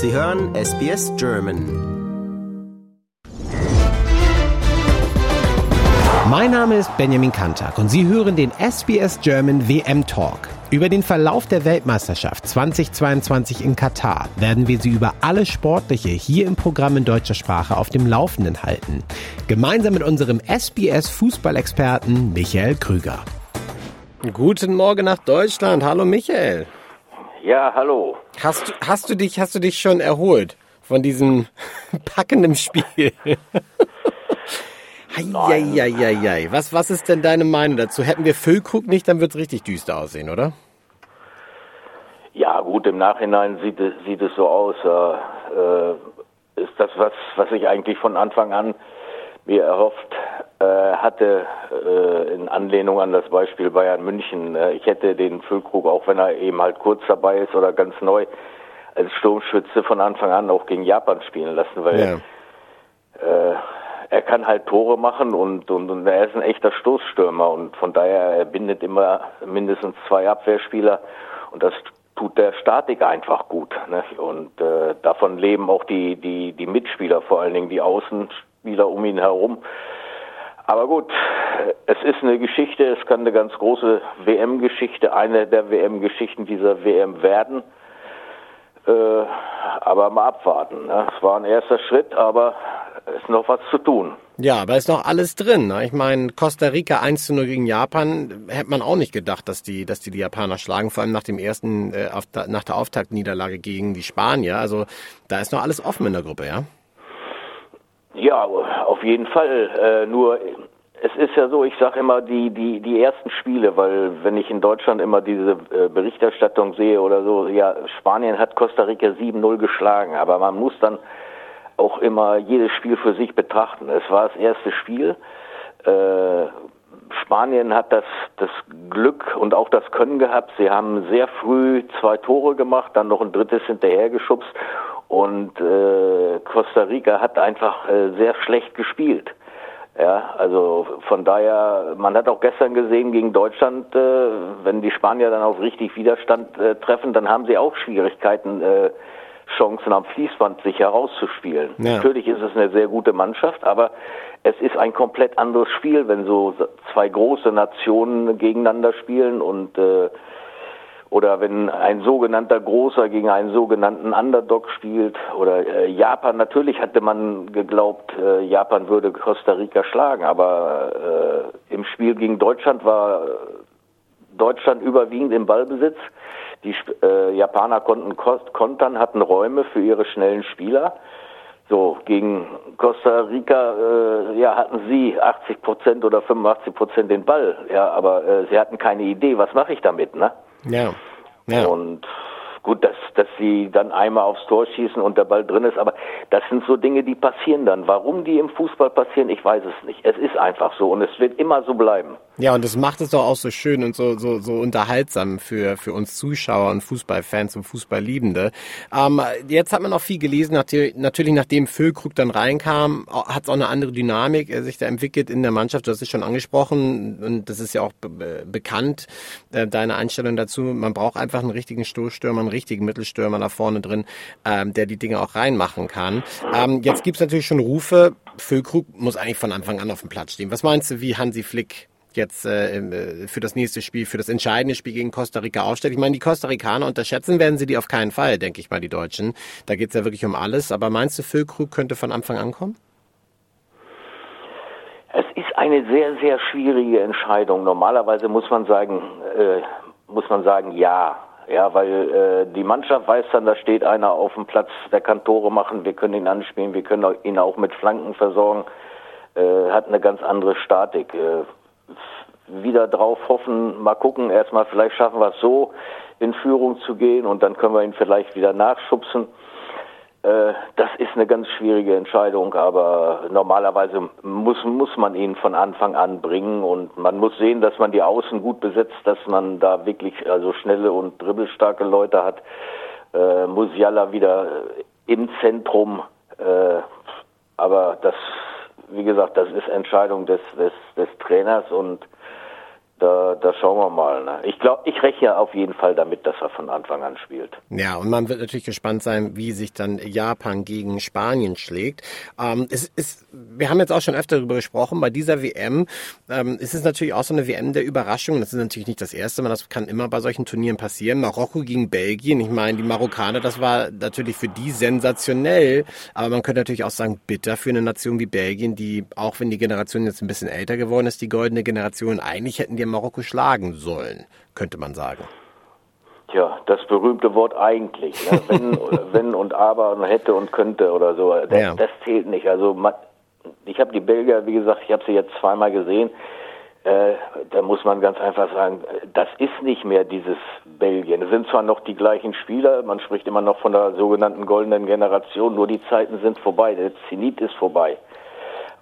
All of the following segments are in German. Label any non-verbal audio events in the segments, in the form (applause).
Sie hören SBS German. Mein Name ist Benjamin Kantak und Sie hören den SBS German WM Talk. Über den Verlauf der Weltmeisterschaft 2022 in Katar werden wir Sie über alles Sportliche hier im Programm in deutscher Sprache auf dem Laufenden halten. Gemeinsam mit unserem SBS Fußballexperten Michael Krüger. Guten Morgen nach Deutschland. Hallo Michael. Ja, hallo. Hast, hast, du, dich, hast du dich schon erholt von diesem (laughs) packenden Spiel? (laughs) Eieieiei. Was, was ist denn deine Meinung dazu? Hätten wir Füllkrug nicht, dann wird es richtig düster aussehen, oder? Ja, gut, im Nachhinein sieht es, sieht es so aus. Äh, ist das was, was ich eigentlich von Anfang an mir erhofft äh, hatte, äh, in Anlehnung an das Beispiel Bayern München. Äh, ich hätte den Füllkrug, auch wenn er eben halt kurz dabei ist oder ganz neu, als Sturmschütze von Anfang an auch gegen Japan spielen lassen, weil ja. äh, er kann halt Tore machen und, und, und er ist ein echter Stoßstürmer und von daher er bindet immer mindestens zwei Abwehrspieler und das tut der Statik einfach gut. Ne? Und äh, davon leben auch die, die, die Mitspieler, vor allen Dingen die Außenspieler um ihn herum. Aber gut, es ist eine Geschichte, es kann eine ganz große WM-Geschichte, eine der WM-Geschichten dieser WM werden. Äh, aber mal abwarten. Ne? Es war ein erster Schritt, aber es ist noch was zu tun. Ja, aber ist noch alles drin. Ne? Ich meine, Costa Rica 1 zu 0 gegen Japan, hätte man auch nicht gedacht, dass die, dass die, die Japaner schlagen, vor allem nach dem ersten, äh, auf, nach der Auftaktniederlage gegen die Spanier. Also da ist noch alles offen in der Gruppe, ja? Ja, auf jeden Fall. Äh, nur es ist ja so, ich sage immer die, die, die ersten Spiele, weil wenn ich in Deutschland immer diese äh, Berichterstattung sehe oder so, ja, Spanien hat Costa Rica 7-0 geschlagen, aber man muss dann auch immer jedes Spiel für sich betrachten. Es war das erste Spiel. Äh, Spanien hat das, das Glück und auch das Können gehabt. Sie haben sehr früh zwei Tore gemacht, dann noch ein drittes hinterhergeschubst und äh, Costa Rica hat einfach äh, sehr schlecht gespielt. Ja, also von daher, man hat auch gestern gesehen gegen Deutschland, äh, wenn die Spanier dann auf richtig Widerstand äh, treffen, dann haben sie auch Schwierigkeiten, äh, Chancen am Fließband sich herauszuspielen. Ja. Natürlich ist es eine sehr gute Mannschaft, aber es ist ein komplett anderes Spiel, wenn so zwei große Nationen gegeneinander spielen und äh, oder wenn ein sogenannter Großer gegen einen sogenannten Underdog spielt oder äh, Japan, natürlich hatte man geglaubt, äh, Japan würde Costa Rica schlagen, aber äh, im Spiel gegen Deutschland war Deutschland überwiegend im Ballbesitz. Die äh, Japaner konnten kontern, hatten Räume für ihre schnellen Spieler. So, gegen Costa Rica, äh, ja, hatten sie 80 Prozent oder 85 Prozent den Ball, ja, aber äh, sie hatten keine Idee, was mache ich damit, ne? Ja. ja. Und gut, dass, dass sie dann einmal aufs Tor schießen und der Ball drin ist, aber das sind so Dinge, die passieren dann. Warum die im Fußball passieren, ich weiß es nicht. Es ist einfach so und es wird immer so bleiben. Ja, und das macht es doch auch so schön und so, so, so unterhaltsam für, für uns Zuschauer und Fußballfans und Fußballliebende. Ähm, jetzt hat man auch viel gelesen, natürlich nachdem Füllkrug dann reinkam, hat es auch eine andere Dynamik äh, sich da entwickelt in der Mannschaft. Du hast es schon angesprochen und das ist ja auch be bekannt, äh, deine Einstellung dazu. Man braucht einfach einen richtigen Stoßstürmer, einen richtigen Mittelstürmer da vorne drin, ähm, der die Dinge auch reinmachen kann. Ähm, jetzt gibt's natürlich schon Rufe, Füllkrug muss eigentlich von Anfang an auf dem Platz stehen. Was meinst du, wie Hansi Flick jetzt äh, äh, für das nächste Spiel, für das entscheidende Spiel gegen Costa Rica aufstellt. Ich meine, die Costa Ricaner unterschätzen werden sie die auf keinen Fall, denke ich mal, die Deutschen. Da geht es ja wirklich um alles. Aber meinst du, Füllkrug könnte von Anfang an kommen? Es ist eine sehr, sehr schwierige Entscheidung. Normalerweise muss man sagen, äh, muss man sagen, ja. Ja, weil äh, die Mannschaft weiß dann, da steht einer auf dem Platz, der kann Tore machen, wir können ihn anspielen, wir können ihn auch mit Flanken versorgen, äh, hat eine ganz andere Statik. Wieder drauf hoffen, mal gucken, erstmal vielleicht schaffen wir es so, in Führung zu gehen und dann können wir ihn vielleicht wieder nachschubsen. Äh, das ist eine ganz schwierige Entscheidung, aber normalerweise muss, muss man ihn von Anfang an bringen und man muss sehen, dass man die Außen gut besetzt, dass man da wirklich also schnelle und dribbelstarke Leute hat. Äh, Musiala wieder im Zentrum, äh, aber das wie gesagt, das ist Entscheidung des, des, des Trainers und da, da schauen wir mal. Ne? Ich glaube, ich rechne auf jeden Fall damit, dass er von Anfang an spielt. Ja, und man wird natürlich gespannt sein, wie sich dann Japan gegen Spanien schlägt. Ähm, es ist, wir haben jetzt auch schon öfter darüber gesprochen, bei dieser WM ähm, ist es natürlich auch so eine WM der Überraschung. Das ist natürlich nicht das erste Mal, das kann immer bei solchen Turnieren passieren. Marokko gegen Belgien, ich meine, die Marokkaner, das war natürlich für die sensationell, aber man könnte natürlich auch sagen, bitter für eine Nation wie Belgien, die, auch wenn die Generation jetzt ein bisschen älter geworden ist, die goldene Generation, eigentlich hätten die Marokko schlagen sollen, könnte man sagen. Tja, das berühmte Wort eigentlich. Ne? (laughs) Wenn, wenn und aber und hätte und könnte oder so. Das, ja. das zählt nicht. Also ich habe die Belgier, wie gesagt, ich habe sie jetzt zweimal gesehen. Äh, da muss man ganz einfach sagen, das ist nicht mehr dieses Belgien. Es sind zwar noch die gleichen Spieler, man spricht immer noch von der sogenannten goldenen Generation, nur die Zeiten sind vorbei, der Zenit ist vorbei.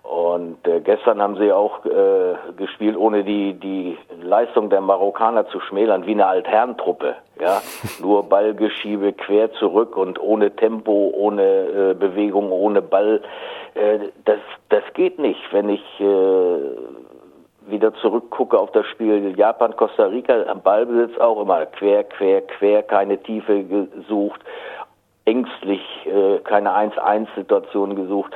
Und äh, gestern haben sie auch äh, gespielt, ohne die, die Leistung der Marokkaner zu schmälern, wie eine Altherrentruppe. Ja? (laughs) Nur Ballgeschiebe quer zurück und ohne Tempo, ohne äh, Bewegung, ohne Ball. Äh, das, das geht nicht. Wenn ich äh, wieder zurückgucke auf das Spiel Japan-Costa Rica, am Ballbesitz auch immer quer, quer, quer, keine Tiefe gesucht, ängstlich, äh, keine 1-1-Situation gesucht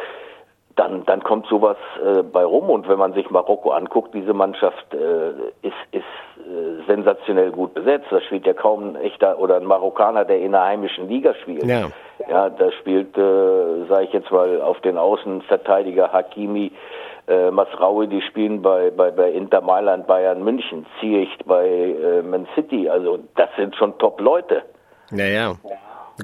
dann, dann kommt sowas äh, bei rum. Und wenn man sich Marokko anguckt, diese Mannschaft äh, ist, ist äh, sensationell gut besetzt. Da spielt ja kaum ein echter oder ein Marokkaner, der in der heimischen Liga spielt. Ja, ja da spielt, äh, sage ich jetzt mal, auf den Außenverteidiger Hakimi, äh, Masraoui, die spielen bei, bei, bei Inter Mailand, Bayern München, Ziyech bei äh, Man City. Also das sind schon Top-Leute. Ja, ja.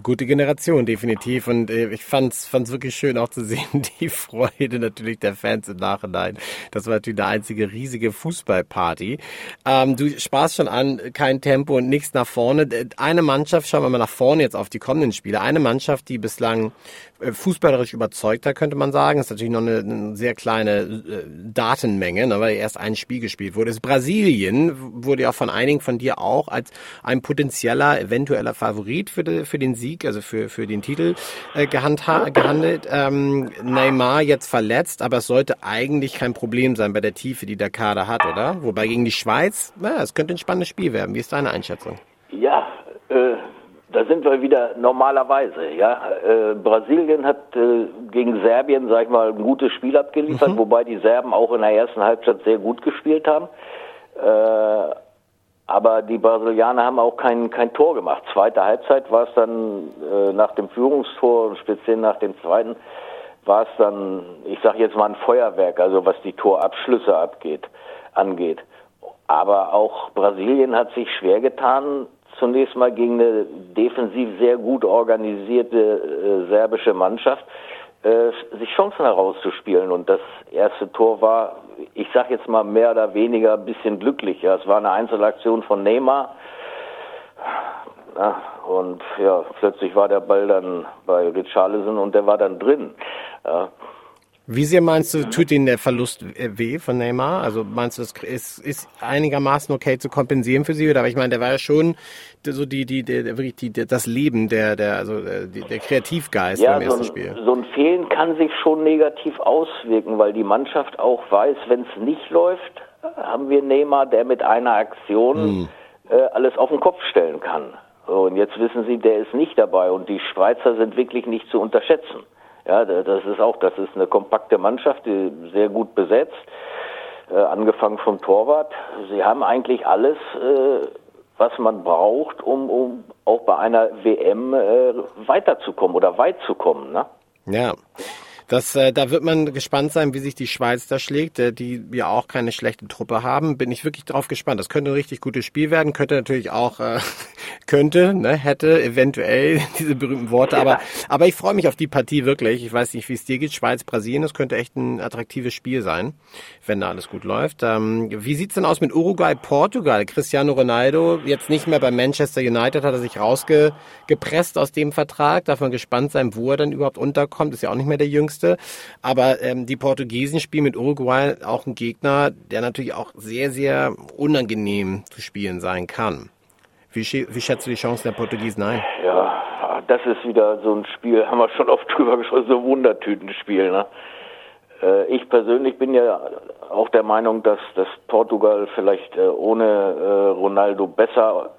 Gute Generation, definitiv. Und äh, ich fand's, fand's wirklich schön auch zu sehen, (laughs) die Freude natürlich der Fans im Nachhinein. Das war natürlich eine einzige riesige Fußballparty. Ähm, du sparst schon an, kein Tempo und nichts nach vorne. Eine Mannschaft, schauen wir mal nach vorne jetzt auf die kommenden Spiele. Eine Mannschaft, die bislang äh, fußballerisch überzeugter, könnte man sagen. Das ist natürlich noch eine, eine sehr kleine äh, Datenmenge, ne, weil erst ein Spiel gespielt wurde. Das Brasilien, wurde ja von einigen von dir auch als ein potenzieller, eventueller Favorit für, de, für den Sieg, also für, für den Titel äh, gehandelt. Ähm, Neymar jetzt verletzt, aber es sollte eigentlich kein Problem sein bei der Tiefe, die der Kader hat, oder? Wobei gegen die Schweiz, na, es könnte ein spannendes Spiel werden. Wie ist deine Einschätzung? Ja, äh, da sind wir wieder normalerweise. Ja, äh, Brasilien hat äh, gegen Serbien, sag ich mal, ein gutes Spiel abgeliefert, mhm. wobei die Serben auch in der ersten Halbzeit sehr gut gespielt haben. Äh, aber die Brasilianer haben auch kein, kein Tor gemacht. Zweite Halbzeit war es dann äh, nach dem Führungstor und speziell nach dem zweiten war es dann, ich sage jetzt mal ein Feuerwerk, also was die Torabschlüsse abgeht, angeht. Aber auch Brasilien hat sich schwer getan, zunächst mal gegen eine defensiv sehr gut organisierte äh, serbische Mannschaft äh, sich Chancen herauszuspielen. Und das erste Tor war, ich sag jetzt mal mehr oder weniger ein bisschen glücklicher. Es war eine Einzelaktion von Neymar. Und ja, plötzlich war der Ball dann bei Richarlison und der war dann drin. Ja. Wie sehr meinst du, tut Ihnen der Verlust weh von Neymar? Also meinst du, es ist, ist einigermaßen okay zu kompensieren für Sie? Oder aber ich meine, der war ja schon so die, die, der, wirklich die, das Leben, der, der, also äh, der Kreativgeist ja, beim ersten so ein, Spiel. So ein Fehlen kann sich schon negativ auswirken, weil die Mannschaft auch weiß, wenn es nicht läuft, haben wir Neymar, der mit einer Aktion hm. äh, alles auf den Kopf stellen kann. So, und jetzt wissen Sie, der ist nicht dabei und die Schweizer sind wirklich nicht zu unterschätzen. Ja, das ist auch, das ist eine kompakte Mannschaft, die sehr gut besetzt, äh, angefangen vom Torwart. Sie haben eigentlich alles, äh, was man braucht, um, um auch bei einer WM äh, weiterzukommen oder weit zu kommen. Ne? Ja. Das, äh, da wird man gespannt sein, wie sich die Schweiz da schlägt, äh, die ja auch keine schlechte Truppe haben. Bin ich wirklich drauf gespannt. Das könnte ein richtig gutes Spiel werden, könnte natürlich auch, äh, (laughs) könnte, ne, hätte, eventuell (laughs) diese berühmten Worte. Aber, aber ich freue mich auf die Partie wirklich. Ich weiß nicht, wie es dir geht. Schweiz, Brasilien, das könnte echt ein attraktives Spiel sein, wenn da alles gut läuft. Ähm, wie sieht's denn aus mit Uruguay, Portugal? Cristiano Ronaldo jetzt nicht mehr bei Manchester United, hat er sich rausgepresst aus dem Vertrag. Darf man gespannt sein, wo er dann überhaupt unterkommt. Ist ja auch nicht mehr der Jüngste Jüngste. Aber ähm, die Portugiesen spielen mit Uruguay auch einen Gegner, der natürlich auch sehr, sehr unangenehm zu spielen sein kann. Wie, wie schätzt du die Chancen der Portugiesen ein? Ja, das ist wieder so ein Spiel, haben wir schon oft (laughs) drüber gesprochen, so ein Wundertütenspiel. Ne? Äh, ich persönlich bin ja auch der Meinung, dass, dass Portugal vielleicht äh, ohne äh, Ronaldo besser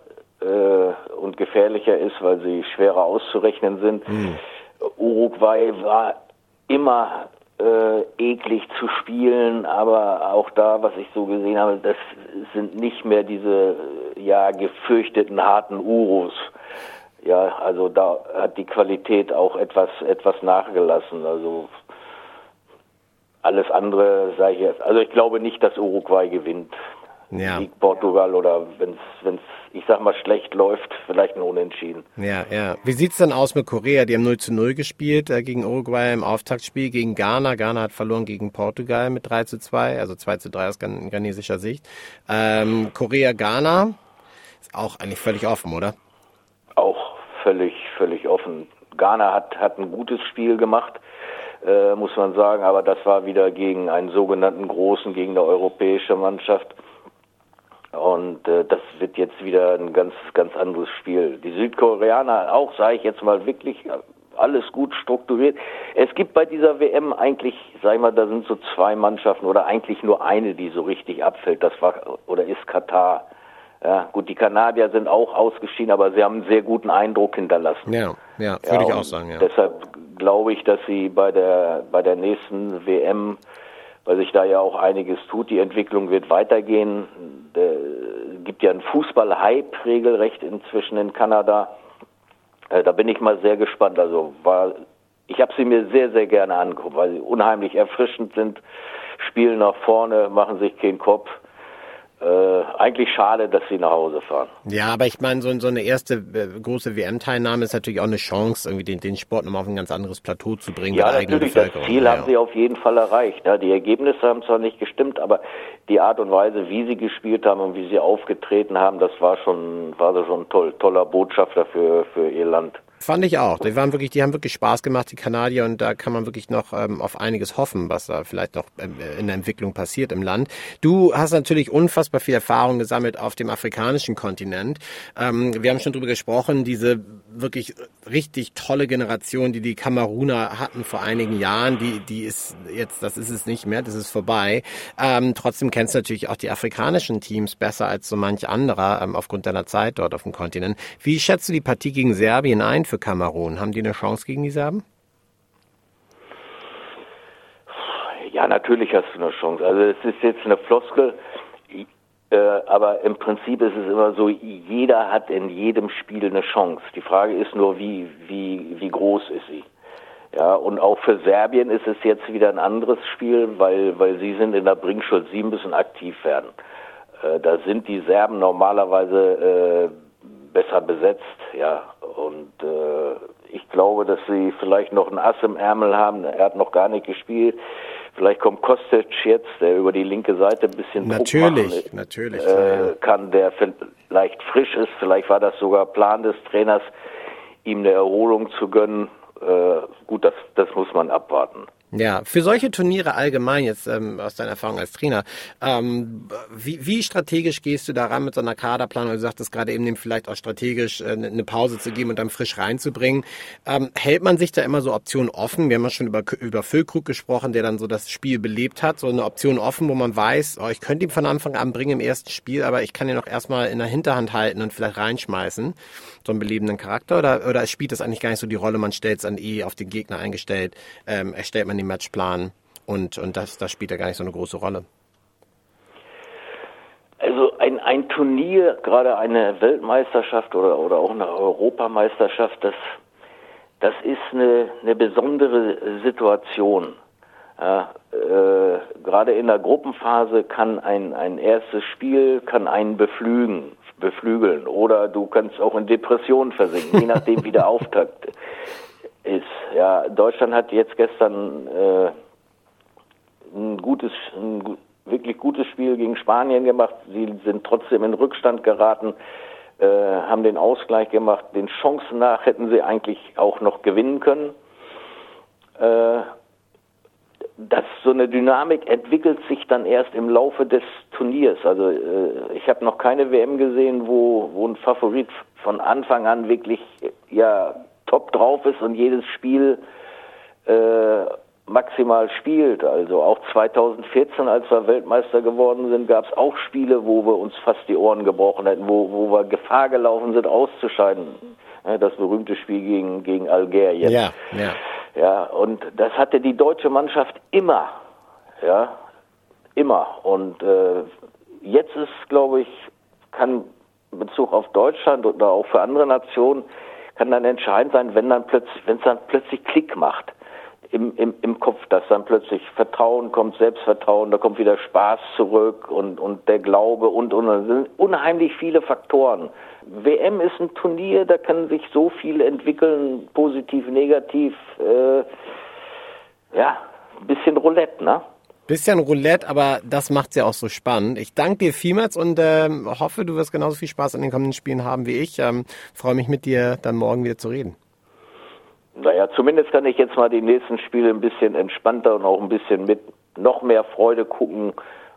und gefährlicher ist, weil sie schwerer auszurechnen sind. Mhm. Uruguay war immer äh, eklig zu spielen, aber auch da, was ich so gesehen habe, das sind nicht mehr diese ja gefürchteten harten Urus. Ja, also da hat die Qualität auch etwas etwas nachgelassen. Also alles andere sage ich jetzt. Also ich glaube nicht, dass Uruguay gewinnt. Ja. Sieg Portugal oder wenn es, ich sag mal, schlecht läuft, vielleicht ein Unentschieden. Ja, ja. Wie sieht's denn aus mit Korea? Die haben 0 zu 0 gespielt äh, gegen Uruguay im Auftaktspiel gegen Ghana. Ghana hat verloren gegen Portugal mit 3 zu 2, also 2 zu 3 aus ghanesischer Sicht. Ähm, Korea, Ghana ist auch eigentlich völlig offen, oder? Auch völlig, völlig offen. Ghana hat, hat ein gutes Spiel gemacht äh, muss man sagen. Aber das war wieder gegen einen sogenannten Großen, gegen eine europäische Mannschaft. Und äh, das wird jetzt wieder ein ganz, ganz anderes Spiel. Die Südkoreaner auch, sage ich jetzt mal wirklich, alles gut strukturiert. Es gibt bei dieser WM eigentlich, sag ich mal, da sind so zwei Mannschaften oder eigentlich nur eine, die so richtig abfällt. Das war oder ist Katar. Ja, gut, die Kanadier sind auch ausgeschieden, aber sie haben einen sehr guten Eindruck hinterlassen. Ja, ja, würde ja, ich auch sagen, ja. Deshalb glaube ich, dass sie bei der, bei der nächsten WM, weil sich da ja auch einiges tut, die Entwicklung wird weitergehen. Es gibt ja einen Fußball-Hype regelrecht inzwischen in Kanada. Äh, da bin ich mal sehr gespannt. Also war, ich habe sie mir sehr, sehr gerne angeguckt, weil sie unheimlich erfrischend sind, spielen nach vorne, machen sich keinen Kopf äh, eigentlich schade, dass sie nach Hause fahren. Ja, aber ich meine, so, so eine erste äh, große WM-Teilnahme ist natürlich auch eine Chance, irgendwie den, den Sport nochmal auf ein ganz anderes Plateau zu bringen. Ja, natürlich, das Ziel ja. haben sie auf jeden Fall erreicht. Ja, die Ergebnisse haben zwar nicht gestimmt, aber die Art und Weise, wie sie gespielt haben und wie sie aufgetreten haben, das war schon, war so schon toll, toller Botschafter für, für ihr Land. Fand ich auch. Die waren wirklich, die haben wirklich Spaß gemacht, die Kanadier, und da kann man wirklich noch ähm, auf einiges hoffen, was da vielleicht noch ähm, in der Entwicklung passiert im Land. Du hast natürlich unfassbar viel Erfahrung gesammelt auf dem afrikanischen Kontinent. Ähm, wir haben schon drüber gesprochen, diese wirklich richtig tolle Generation, die die Kameruner hatten vor einigen Jahren, die, die ist jetzt, das ist es nicht mehr, das ist vorbei. Ähm, trotzdem kennst du natürlich auch die afrikanischen Teams besser als so manch anderer ähm, aufgrund deiner Zeit dort auf dem Kontinent. Wie schätzt du die Partie gegen Serbien ein? Für Kamerun? Haben die eine Chance gegen die Serben? Ja, natürlich hast du eine Chance. Also es ist jetzt eine Floskel, äh, aber im Prinzip ist es immer so, jeder hat in jedem Spiel eine Chance. Die Frage ist nur, wie, wie, wie groß ist sie? Ja, und auch für Serbien ist es jetzt wieder ein anderes Spiel, weil, weil sie sind in der Bringschuld, sie müssen aktiv werden. Äh, da sind die Serben normalerweise äh, besser besetzt, ja, und äh, ich glaube, dass sie vielleicht noch ein Ass im Ärmel haben. Er hat noch gar nicht gespielt. Vielleicht kommt Kostic jetzt, der über die linke Seite ein bisschen natürlich, Druck machen, natürlich äh, kann, der vielleicht frisch ist. Vielleicht war das sogar Plan des Trainers, ihm eine Erholung zu gönnen. Äh, gut, das, das muss man abwarten. Ja, für solche Turniere allgemein, jetzt ähm, aus deiner Erfahrung als Trainer, ähm, wie, wie strategisch gehst du daran mit so einer Kaderplanung? Du sagtest gerade eben, dem vielleicht auch strategisch äh, eine Pause zu geben und dann frisch reinzubringen. Ähm, hält man sich da immer so Optionen offen? Wir haben ja schon über, über Füllkrug gesprochen, der dann so das Spiel belebt hat. So eine Option offen, wo man weiß, oh, ich könnte ihn von Anfang an bringen im ersten Spiel, aber ich kann ihn auch erstmal in der Hinterhand halten und vielleicht reinschmeißen. So einen belebenden Charakter. Oder, oder spielt das eigentlich gar nicht so die Rolle? Man stellt es dann eh auf den Gegner eingestellt, ähm, erstellt man den Matchplan und, und das, das spielt ja gar nicht so eine große Rolle. Also ein, ein Turnier, gerade eine Weltmeisterschaft oder, oder auch eine Europameisterschaft, das, das ist eine, eine besondere Situation. Ja, äh, gerade in der Gruppenphase kann ein, ein erstes Spiel kann einen beflügen, beflügeln oder du kannst auch in Depressionen versinken, je nachdem wie der Auftakt ist. Ja, Deutschland hat jetzt gestern äh, ein gutes, ein wirklich gutes Spiel gegen Spanien gemacht. Sie sind trotzdem in Rückstand geraten, äh, haben den Ausgleich gemacht. Den Chancen nach hätten sie eigentlich auch noch gewinnen können. Äh, dass so eine Dynamik entwickelt sich dann erst im Laufe des Turniers. Also äh, ich habe noch keine WM gesehen, wo, wo ein Favorit von Anfang an wirklich ja top drauf ist und jedes Spiel äh, maximal spielt. Also auch 2014, als wir Weltmeister geworden sind, gab es auch Spiele, wo wir uns fast die Ohren gebrochen hätten, wo, wo wir Gefahr gelaufen sind, auszuscheiden. Das berühmte Spiel gegen, gegen Algerien. Ja, ja. Ja, und das hatte die deutsche Mannschaft immer. Ja, immer. Und äh, jetzt ist, glaube ich, kann in Bezug auf Deutschland oder auch für andere Nationen, kann dann entscheidend sein, wenn dann plötzlich, wenn es dann plötzlich Klick macht im, im, im Kopf, dass dann plötzlich Vertrauen kommt, Selbstvertrauen, da kommt wieder Spaß zurück und, und der Glaube und, und, und. sind unheimlich viele Faktoren. WM ist ein Turnier, da kann sich so viel entwickeln, positiv, negativ, äh, ja, ein bisschen Roulette, ne? Bisschen Roulette, aber das macht's ja auch so spannend. Ich danke dir vielmals und ähm, hoffe, du wirst genauso viel Spaß an den kommenden Spielen haben wie ich. Ähm, Freue mich mit dir dann morgen wieder zu reden. Naja, zumindest kann ich jetzt mal die nächsten Spiele ein bisschen entspannter und auch ein bisschen mit noch mehr Freude gucken,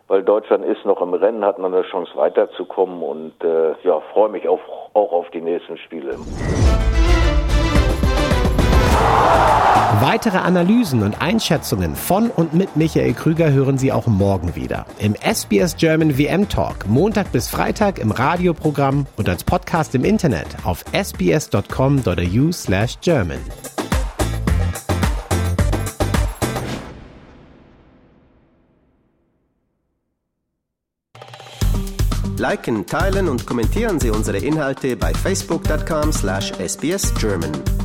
weil Deutschland ist noch im Rennen, hat noch eine Chance weiterzukommen und äh, ja, freue mich auch, auch auf die nächsten Spiele. Weitere Analysen und Einschätzungen von und mit Michael Krüger hören Sie auch morgen wieder. Im SBS German WM Talk, Montag bis Freitag im Radioprogramm und als Podcast im Internet auf sbs.com.au slash German. Liken, teilen und kommentieren Sie unsere Inhalte bei facebook.com slash sbsgerman.